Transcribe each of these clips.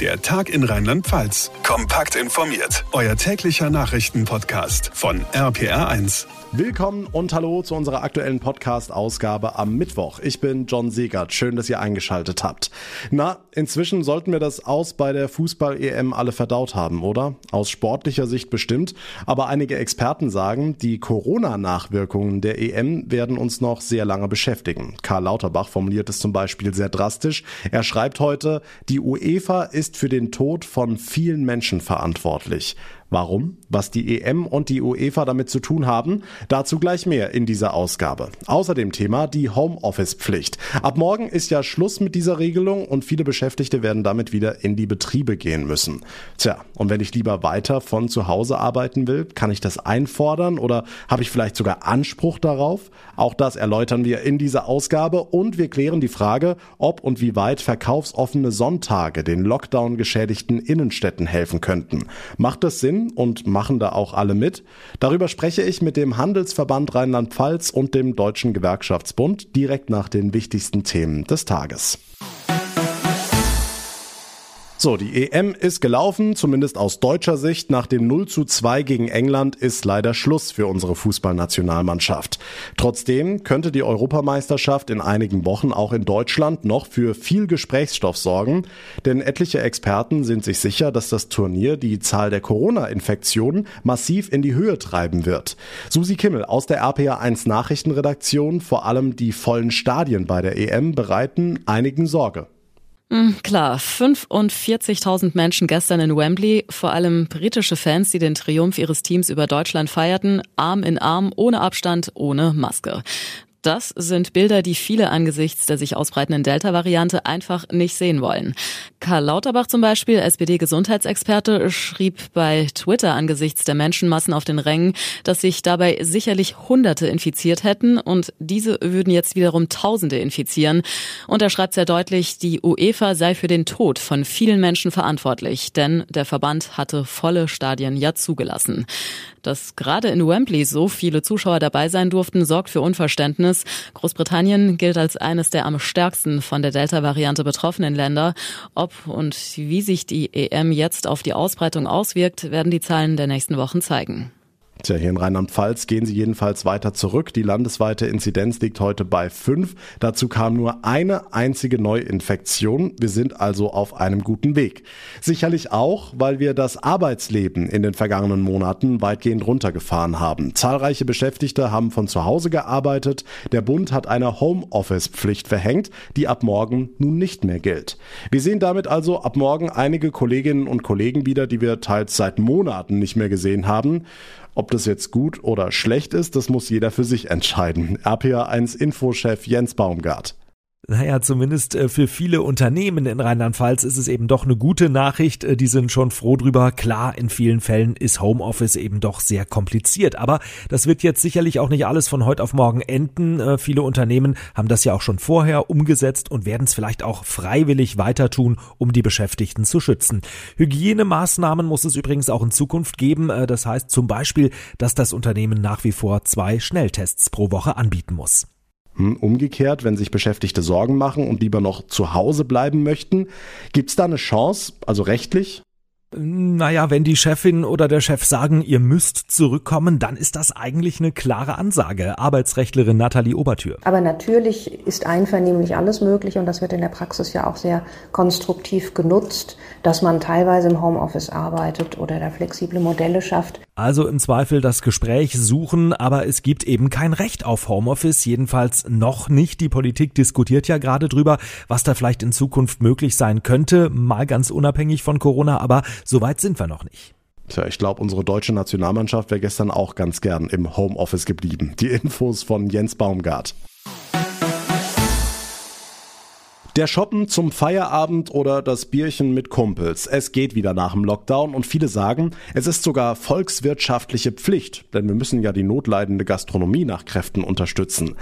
Der Tag in Rheinland-Pfalz. Kompakt informiert. Euer täglicher Nachrichtenpodcast von RPR1. Willkommen und hallo zu unserer aktuellen Podcast-Ausgabe am Mittwoch. Ich bin John Segert. Schön, dass ihr eingeschaltet habt. Na, inzwischen sollten wir das Aus bei der Fußball-EM alle verdaut haben, oder? Aus sportlicher Sicht bestimmt. Aber einige Experten sagen, die Corona-Nachwirkungen der EM werden uns noch sehr lange beschäftigen. Karl Lauterbach formuliert es zum Beispiel sehr drastisch. Er schreibt heute, die UEFA ist ist für den Tod von vielen Menschen verantwortlich. Warum? Was die EM und die UEFA damit zu tun haben? Dazu gleich mehr in dieser Ausgabe. Außerdem Thema die Homeoffice-Pflicht. Ab morgen ist ja Schluss mit dieser Regelung und viele Beschäftigte werden damit wieder in die Betriebe gehen müssen. Tja, und wenn ich lieber weiter von zu Hause arbeiten will, kann ich das einfordern oder habe ich vielleicht sogar Anspruch darauf? Auch das erläutern wir in dieser Ausgabe und wir klären die Frage, ob und wie weit verkaufsoffene Sonntage den Lockdown geschädigten Innenstädten helfen könnten. Macht es Sinn, und machen da auch alle mit. Darüber spreche ich mit dem Handelsverband Rheinland-Pfalz und dem Deutschen Gewerkschaftsbund direkt nach den wichtigsten Themen des Tages. So, die EM ist gelaufen, zumindest aus deutscher Sicht. Nach dem 0 zu 2 gegen England ist leider Schluss für unsere Fußballnationalmannschaft. Trotzdem könnte die Europameisterschaft in einigen Wochen auch in Deutschland noch für viel Gesprächsstoff sorgen, denn etliche Experten sind sich sicher, dass das Turnier die Zahl der Corona-Infektionen massiv in die Höhe treiben wird. Susi Kimmel aus der RPA1 Nachrichtenredaktion, vor allem die vollen Stadien bei der EM bereiten einigen Sorge. Hm, klar, 45.000 Menschen gestern in Wembley, vor allem britische Fans, die den Triumph ihres Teams über Deutschland feierten, Arm in Arm, ohne Abstand, ohne Maske. Das sind Bilder, die viele angesichts der sich ausbreitenden Delta-Variante einfach nicht sehen wollen. Karl Lauterbach zum Beispiel, SPD-Gesundheitsexperte, schrieb bei Twitter angesichts der Menschenmassen auf den Rängen, dass sich dabei sicherlich Hunderte infiziert hätten und diese würden jetzt wiederum Tausende infizieren. Und er schreibt sehr deutlich, die UEFA sei für den Tod von vielen Menschen verantwortlich, denn der Verband hatte volle Stadien ja zugelassen. Dass gerade in Wembley so viele Zuschauer dabei sein durften, sorgt für Unverständnis. Großbritannien gilt als eines der am stärksten von der Delta-Variante betroffenen Länder. Ob und wie sich die EM jetzt auf die Ausbreitung auswirkt, werden die Zahlen der nächsten Wochen zeigen. Tja, hier in Rheinland-Pfalz gehen sie jedenfalls weiter zurück. Die landesweite Inzidenz liegt heute bei fünf. Dazu kam nur eine einzige Neuinfektion. Wir sind also auf einem guten Weg. Sicherlich auch, weil wir das Arbeitsleben in den vergangenen Monaten weitgehend runtergefahren haben. Zahlreiche Beschäftigte haben von zu Hause gearbeitet. Der Bund hat eine Homeoffice-Pflicht verhängt, die ab morgen nun nicht mehr gilt. Wir sehen damit also ab morgen einige Kolleginnen und Kollegen wieder, die wir teils seit Monaten nicht mehr gesehen haben. Ob das jetzt gut oder schlecht ist, das muss jeder für sich entscheiden. RPA1 Infochef Jens Baumgart. Naja, zumindest äh, für viele Unternehmen in Rheinland-Pfalz ist es eben doch eine gute Nachricht. Äh, die sind schon froh drüber. Klar, in vielen Fällen ist Homeoffice eben doch sehr kompliziert. Aber das wird jetzt sicherlich auch nicht alles von heute auf morgen enden. Äh, viele Unternehmen haben das ja auch schon vorher umgesetzt und werden es vielleicht auch freiwillig weiter tun, um die Beschäftigten zu schützen. Hygienemaßnahmen muss es übrigens auch in Zukunft geben. Das heißt zum Beispiel, dass das Unternehmen nach wie vor zwei Schnelltests pro Woche anbieten muss. Hm, umgekehrt, wenn sich Beschäftigte Sorgen machen und lieber noch zu Hause bleiben möchten, gibt es da eine Chance, also rechtlich? Naja, wenn die Chefin oder der Chef sagen, ihr müsst zurückkommen, dann ist das eigentlich eine klare Ansage. Arbeitsrechtlerin Nathalie Obertür. Aber natürlich ist einvernehmlich alles möglich und das wird in der Praxis ja auch sehr konstruktiv genutzt, dass man teilweise im Homeoffice arbeitet oder da flexible Modelle schafft. Also im Zweifel das Gespräch suchen, aber es gibt eben kein Recht auf Homeoffice, jedenfalls noch nicht. Die Politik diskutiert ja gerade drüber, was da vielleicht in Zukunft möglich sein könnte, mal ganz unabhängig von Corona, aber so weit sind wir noch nicht. Tja, ich glaube, unsere deutsche Nationalmannschaft wäre gestern auch ganz gern im Homeoffice geblieben. Die Infos von Jens Baumgart. Der Shoppen zum Feierabend oder das Bierchen mit Kumpels. Es geht wieder nach dem Lockdown und viele sagen, es ist sogar volkswirtschaftliche Pflicht, denn wir müssen ja die notleidende Gastronomie nach Kräften unterstützen.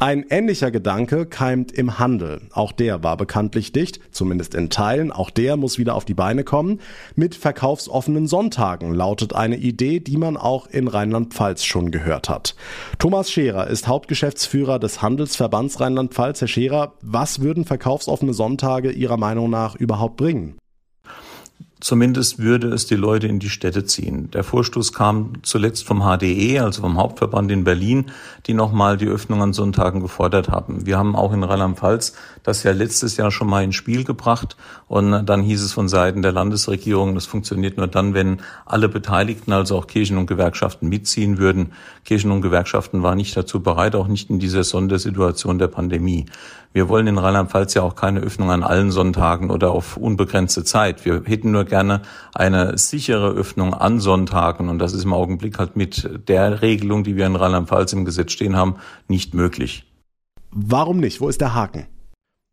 Ein ähnlicher Gedanke keimt im Handel. Auch der war bekanntlich dicht, zumindest in Teilen. Auch der muss wieder auf die Beine kommen. Mit verkaufsoffenen Sonntagen lautet eine Idee, die man auch in Rheinland-Pfalz schon gehört hat. Thomas Scherer ist Hauptgeschäftsführer des Handelsverbands Rheinland-Pfalz. Herr Scherer, was würden Verkaufs verkaufsoffene Sonntage Ihrer Meinung nach überhaupt bringen? Zumindest würde es die Leute in die Städte ziehen. Der Vorstoß kam zuletzt vom HDE, also vom Hauptverband in Berlin, die nochmal die Öffnung an Sonntagen gefordert haben. Wir haben auch in Rheinland-Pfalz das ja letztes Jahr schon mal ins Spiel gebracht und dann hieß es von Seiten der Landesregierung, das funktioniert nur dann, wenn alle Beteiligten, also auch Kirchen und Gewerkschaften mitziehen würden. Kirchen und Gewerkschaften waren nicht dazu bereit, auch nicht in dieser Sondersituation der Pandemie. Wir wollen in Rheinland-Pfalz ja auch keine Öffnung an allen Sonntagen oder auf unbegrenzte Zeit. Wir hätten nur gerne eine sichere Öffnung an Sonntagen und das ist im Augenblick halt mit der Regelung, die wir in Rheinland-Pfalz im Gesetz stehen haben, nicht möglich. Warum nicht? Wo ist der Haken?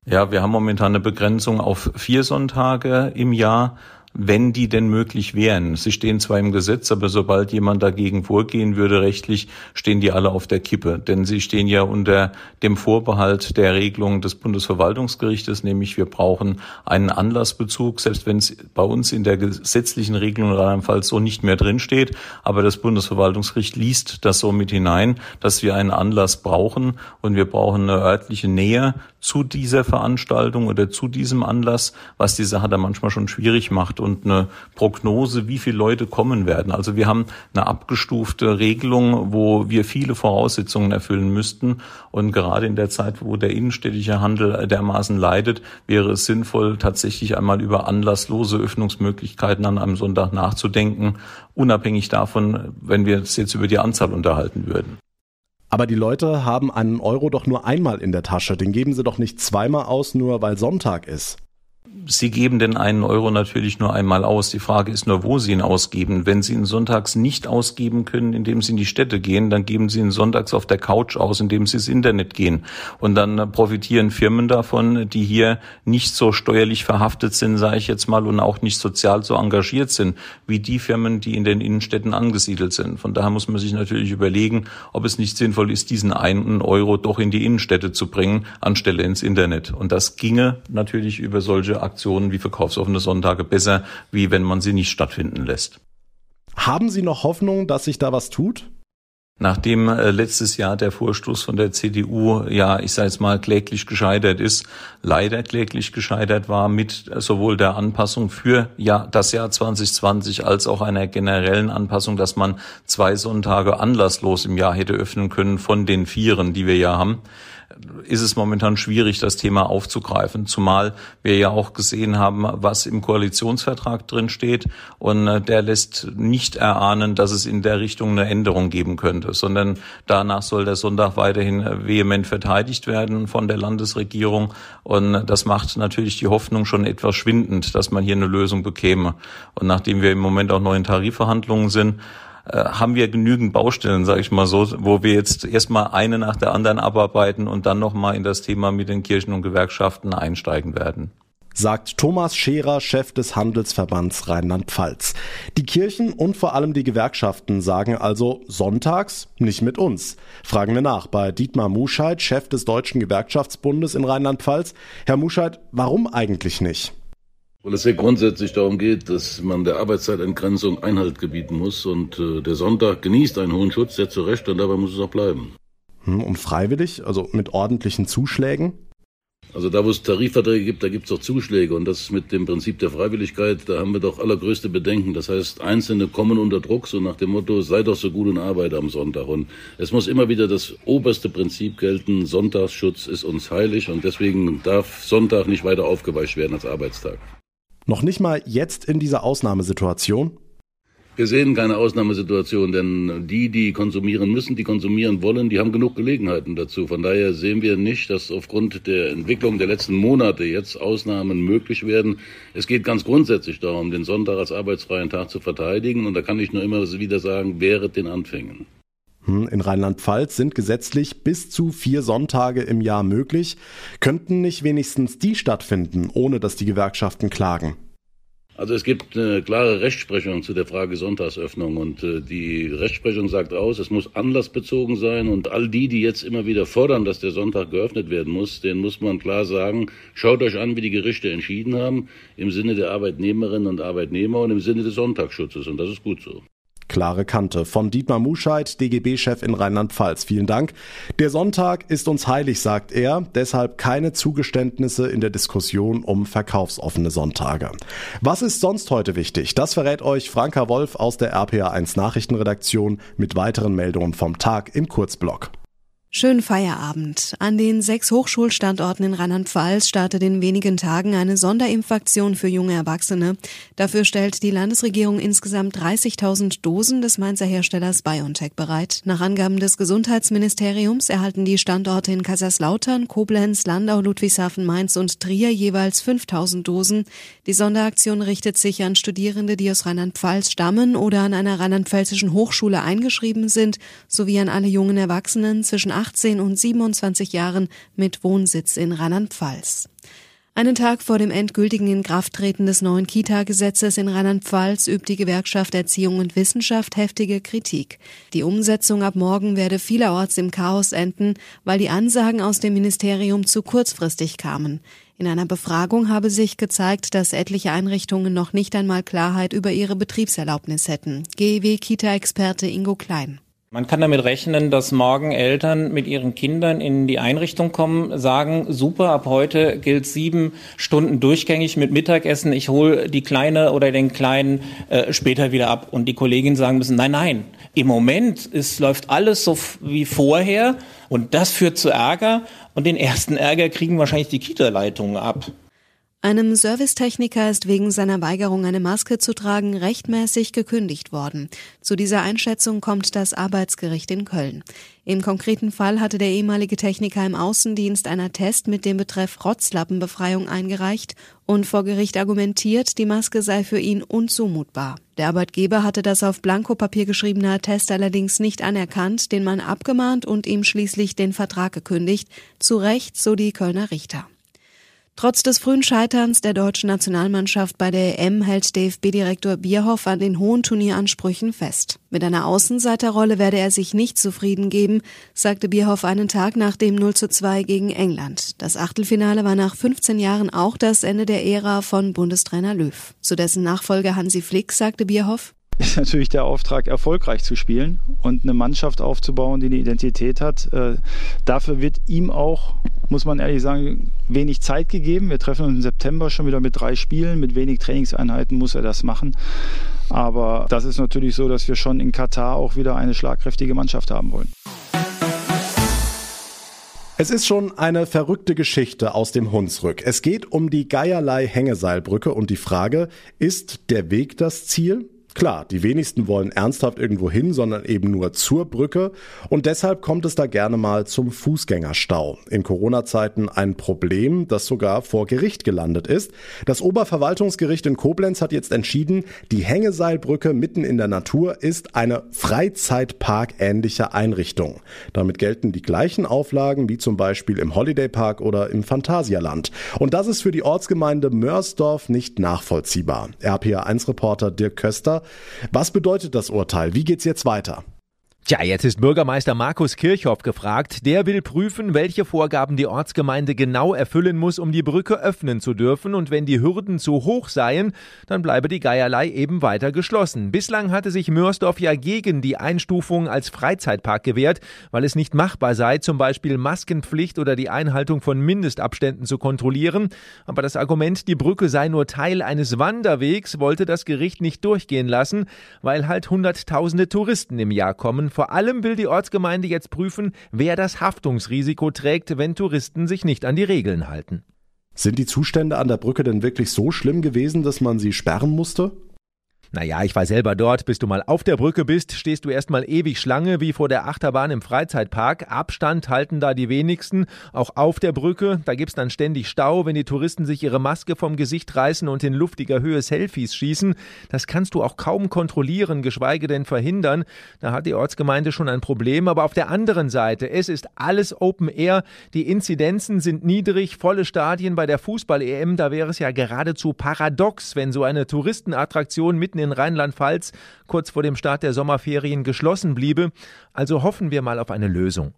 Ja, wir haben momentan eine Begrenzung auf vier Sonntage im Jahr wenn die denn möglich wären. Sie stehen zwar im Gesetz, aber sobald jemand dagegen vorgehen würde rechtlich, stehen die alle auf der Kippe. Denn sie stehen ja unter dem Vorbehalt der Regelung des Bundesverwaltungsgerichtes, nämlich wir brauchen einen Anlassbezug, selbst wenn es bei uns in der gesetzlichen Regelung in Rheinland-Pfalz so nicht mehr drinsteht. Aber das Bundesverwaltungsgericht liest das so mit hinein, dass wir einen Anlass brauchen und wir brauchen eine örtliche Nähe zu dieser Veranstaltung oder zu diesem Anlass, was die Sache da manchmal schon schwierig macht und eine Prognose, wie viele Leute kommen werden. Also wir haben eine abgestufte Regelung, wo wir viele Voraussetzungen erfüllen müssten. Und gerade in der Zeit, wo der innenstädtische Handel dermaßen leidet, wäre es sinnvoll, tatsächlich einmal über anlasslose Öffnungsmöglichkeiten an einem Sonntag nachzudenken, unabhängig davon, wenn wir uns jetzt über die Anzahl unterhalten würden. Aber die Leute haben einen Euro doch nur einmal in der Tasche. Den geben sie doch nicht zweimal aus, nur weil Sonntag ist. Sie geben den einen Euro natürlich nur einmal aus. Die Frage ist nur, wo Sie ihn ausgeben. Wenn Sie ihn sonntags nicht ausgeben können, indem Sie in die Städte gehen, dann geben Sie ihn sonntags auf der Couch aus, indem Sie ins Internet gehen. Und dann profitieren Firmen davon, die hier nicht so steuerlich verhaftet sind, sage ich jetzt mal, und auch nicht sozial so engagiert sind, wie die Firmen, die in den Innenstädten angesiedelt sind. Von daher muss man sich natürlich überlegen, ob es nicht sinnvoll ist, diesen einen Euro doch in die Innenstädte zu bringen, anstelle ins Internet. Und das ginge natürlich über solche Aktionen Aktionen wie verkaufsoffene Sonntage besser, wie wenn man sie nicht stattfinden lässt. Haben Sie noch Hoffnung, dass sich da was tut? Nachdem äh, letztes Jahr der Vorstoß von der CDU, ja, ich sage jetzt mal, kläglich gescheitert ist, leider kläglich gescheitert war mit sowohl der Anpassung für ja, das Jahr 2020 als auch einer generellen Anpassung, dass man zwei Sonntage anlasslos im Jahr hätte öffnen können von den vieren, die wir ja haben ist es momentan schwierig, das Thema aufzugreifen, zumal wir ja auch gesehen haben, was im Koalitionsvertrag drin steht und äh, der lässt nicht erahnen, dass es in der Richtung eine Änderung geben könnte, sondern danach soll der Sonntag weiterhin äh, vehement verteidigt werden von der Landesregierung und das macht natürlich die Hoffnung schon etwas schwindend, dass man hier eine Lösung bekäme. Und nachdem wir im Moment auch noch in Tarifverhandlungen sind, äh, haben wir genügend Baustellen, sage ich mal so, wo wir jetzt erstmal eine nach der anderen abarbeiten und dann nochmal in das Thema mit den Kirchen und Gewerkschaften einsteigen werden sagt Thomas Scherer, Chef des Handelsverbands Rheinland-Pfalz. Die Kirchen und vor allem die Gewerkschaften sagen also sonntags nicht mit uns. Fragen wir nach bei Dietmar Muscheid, Chef des Deutschen Gewerkschaftsbundes in Rheinland-Pfalz. Herr Muscheid, warum eigentlich nicht? Weil es ja grundsätzlich darum geht, dass man der Arbeitszeitentgrenzung Einhalt gebieten muss und äh, der Sonntag genießt einen hohen Schutz, der zu Recht und dabei muss es auch bleiben. Hm, und freiwillig, also mit ordentlichen Zuschlägen? Also da, wo es Tarifverträge gibt, da gibt es auch Zuschläge und das mit dem Prinzip der Freiwilligkeit, da haben wir doch allergrößte Bedenken. Das heißt, Einzelne kommen unter Druck, so nach dem Motto, sei doch so gut und arbeite am Sonntag. Und es muss immer wieder das oberste Prinzip gelten, Sonntagsschutz ist uns heilig und deswegen darf Sonntag nicht weiter aufgeweicht werden als Arbeitstag. Noch nicht mal jetzt in dieser Ausnahmesituation? Wir sehen keine Ausnahmesituation, denn die, die konsumieren müssen, die konsumieren wollen, die haben genug Gelegenheiten dazu. Von daher sehen wir nicht, dass aufgrund der Entwicklung der letzten Monate jetzt Ausnahmen möglich werden. Es geht ganz grundsätzlich darum, den Sonntag als arbeitsfreien Tag zu verteidigen. Und da kann ich nur immer wieder sagen, während den Anfängen. Hm, in Rheinland-Pfalz sind gesetzlich bis zu vier Sonntage im Jahr möglich. Könnten nicht wenigstens die stattfinden, ohne dass die Gewerkschaften klagen? Also es gibt eine klare Rechtsprechung zu der Frage Sonntagsöffnung und äh, die Rechtsprechung sagt aus, es muss anlassbezogen sein und all die, die jetzt immer wieder fordern, dass der Sonntag geöffnet werden muss, denen muss man klar sagen, schaut euch an, wie die Gerichte entschieden haben, im Sinne der Arbeitnehmerinnen und Arbeitnehmer und im Sinne des Sonntagsschutzes und das ist gut so. Klare Kante. Von Dietmar Muscheid, DGB-Chef in Rheinland-Pfalz. Vielen Dank. Der Sonntag ist uns heilig, sagt er. Deshalb keine Zugeständnisse in der Diskussion um verkaufsoffene Sonntage. Was ist sonst heute wichtig? Das verrät euch Franka Wolf aus der RPA1 Nachrichtenredaktion mit weiteren Meldungen vom Tag im Kurzblock. Schönen Feierabend. An den sechs Hochschulstandorten in Rheinland-Pfalz startet in wenigen Tagen eine Sonderimpfaktion für junge Erwachsene. Dafür stellt die Landesregierung insgesamt 30.000 Dosen des Mainzer Herstellers BioNTech bereit. Nach Angaben des Gesundheitsministeriums erhalten die Standorte in Kaiserslautern, Koblenz, Landau, Ludwigshafen, Mainz und Trier jeweils 5.000 Dosen. Die Sonderaktion richtet sich an Studierende, die aus Rheinland-Pfalz stammen oder an einer rheinland-pfälzischen Hochschule eingeschrieben sind, sowie an alle jungen Erwachsenen zwischen 18 und 27 Jahren mit Wohnsitz in Rheinland-Pfalz. Einen Tag vor dem endgültigen Inkrafttreten des neuen Kita-Gesetzes in Rheinland-Pfalz übt die Gewerkschaft Erziehung und Wissenschaft heftige Kritik. Die Umsetzung ab morgen werde vielerorts im Chaos enden, weil die Ansagen aus dem Ministerium zu kurzfristig kamen. In einer Befragung habe sich gezeigt, dass etliche Einrichtungen noch nicht einmal Klarheit über ihre Betriebserlaubnis hätten. GEW-Kita-Experte Ingo Klein. Man kann damit rechnen, dass morgen Eltern mit ihren Kindern in die Einrichtung kommen, sagen, super, ab heute gilt sieben Stunden durchgängig mit Mittagessen, ich hole die Kleine oder den Kleinen äh, später wieder ab. Und die Kolleginnen sagen müssen, nein, nein, im Moment ist, läuft alles so wie vorher und das führt zu Ärger und den ersten Ärger kriegen wahrscheinlich die Kita-Leitungen ab. Einem Servicetechniker ist wegen seiner Weigerung, eine Maske zu tragen, rechtmäßig gekündigt worden. Zu dieser Einschätzung kommt das Arbeitsgericht in Köln. Im konkreten Fall hatte der ehemalige Techniker im Außendienst einer Test mit dem Betreff Rotzlappenbefreiung eingereicht und vor Gericht argumentiert, die Maske sei für ihn unzumutbar. Der Arbeitgeber hatte das auf Blankopapier geschriebene Attest allerdings nicht anerkannt, den Mann abgemahnt und ihm schließlich den Vertrag gekündigt. Zu Recht, so die Kölner Richter. Trotz des frühen Scheiterns der deutschen Nationalmannschaft bei der EM hält DFB-Direktor Bierhoff an den hohen Turnieransprüchen fest. Mit einer Außenseiterrolle werde er sich nicht zufrieden geben, sagte Bierhoff einen Tag nach dem 0 zu 2 gegen England. Das Achtelfinale war nach 15 Jahren auch das Ende der Ära von Bundestrainer Löw. Zu dessen Nachfolger Hansi Flick sagte Bierhoff, ist natürlich der Auftrag, erfolgreich zu spielen und eine Mannschaft aufzubauen, die eine Identität hat. Äh, dafür wird ihm auch, muss man ehrlich sagen, wenig Zeit gegeben. Wir treffen uns im September schon wieder mit drei Spielen. Mit wenig Trainingseinheiten muss er das machen. Aber das ist natürlich so, dass wir schon in Katar auch wieder eine schlagkräftige Mannschaft haben wollen. Es ist schon eine verrückte Geschichte aus dem Hunsrück. Es geht um die Geierlei Hängeseilbrücke und die Frage, ist der Weg das Ziel? Klar, die wenigsten wollen ernsthaft irgendwo hin, sondern eben nur zur Brücke und deshalb kommt es da gerne mal zum Fußgängerstau. In Corona-Zeiten ein Problem, das sogar vor Gericht gelandet ist. Das Oberverwaltungsgericht in Koblenz hat jetzt entschieden, die Hängeseilbrücke mitten in der Natur ist eine Freizeitpark-ähnliche Einrichtung. Damit gelten die gleichen Auflagen wie zum Beispiel im Holiday Park oder im Phantasialand. Und das ist für die Ortsgemeinde Mörsdorf nicht nachvollziehbar. RPA1-Reporter Dirk Köster was bedeutet das Urteil? Wie geht's jetzt weiter? Tja, jetzt ist Bürgermeister Markus Kirchhoff gefragt. Der will prüfen, welche Vorgaben die Ortsgemeinde genau erfüllen muss, um die Brücke öffnen zu dürfen. Und wenn die Hürden zu hoch seien, dann bleibe die Geierlei eben weiter geschlossen. Bislang hatte sich Mörsdorf ja gegen die Einstufung als Freizeitpark gewehrt, weil es nicht machbar sei, zum Beispiel Maskenpflicht oder die Einhaltung von Mindestabständen zu kontrollieren. Aber das Argument, die Brücke sei nur Teil eines Wanderwegs, wollte das Gericht nicht durchgehen lassen, weil halt Hunderttausende Touristen im Jahr kommen vor allem will die Ortsgemeinde jetzt prüfen, wer das Haftungsrisiko trägt, wenn Touristen sich nicht an die Regeln halten. Sind die Zustände an der Brücke denn wirklich so schlimm gewesen, dass man sie sperren musste? Naja, ich war selber dort. Bis du mal auf der Brücke bist, stehst du erstmal ewig Schlange wie vor der Achterbahn im Freizeitpark. Abstand halten da die wenigsten. Auch auf der Brücke, da gibt's dann ständig Stau, wenn die Touristen sich ihre Maske vom Gesicht reißen und in luftiger Höhe Selfies schießen. Das kannst du auch kaum kontrollieren, geschweige denn verhindern. Da hat die Ortsgemeinde schon ein Problem. Aber auf der anderen Seite, es ist alles Open Air. Die Inzidenzen sind niedrig, volle Stadien bei der Fußball-EM. Da wäre es ja geradezu paradox, wenn so eine Touristenattraktion mitten in Rheinland-Pfalz kurz vor dem Start der Sommerferien geschlossen bliebe. Also hoffen wir mal auf eine Lösung.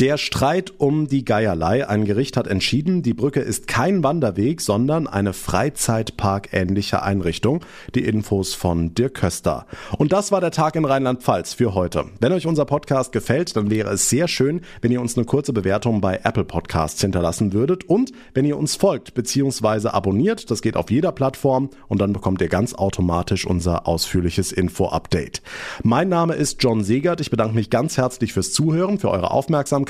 Der Streit um die Geierlei. Ein Gericht hat entschieden, die Brücke ist kein Wanderweg, sondern eine Freizeitpark-ähnliche Einrichtung. Die Infos von Dirk Köster. Und das war der Tag in Rheinland-Pfalz für heute. Wenn euch unser Podcast gefällt, dann wäre es sehr schön, wenn ihr uns eine kurze Bewertung bei Apple Podcasts hinterlassen würdet und wenn ihr uns folgt bzw. abonniert. Das geht auf jeder Plattform und dann bekommt ihr ganz automatisch unser ausführliches Info-Update. Mein Name ist John Segert. Ich bedanke mich ganz herzlich fürs Zuhören, für eure Aufmerksamkeit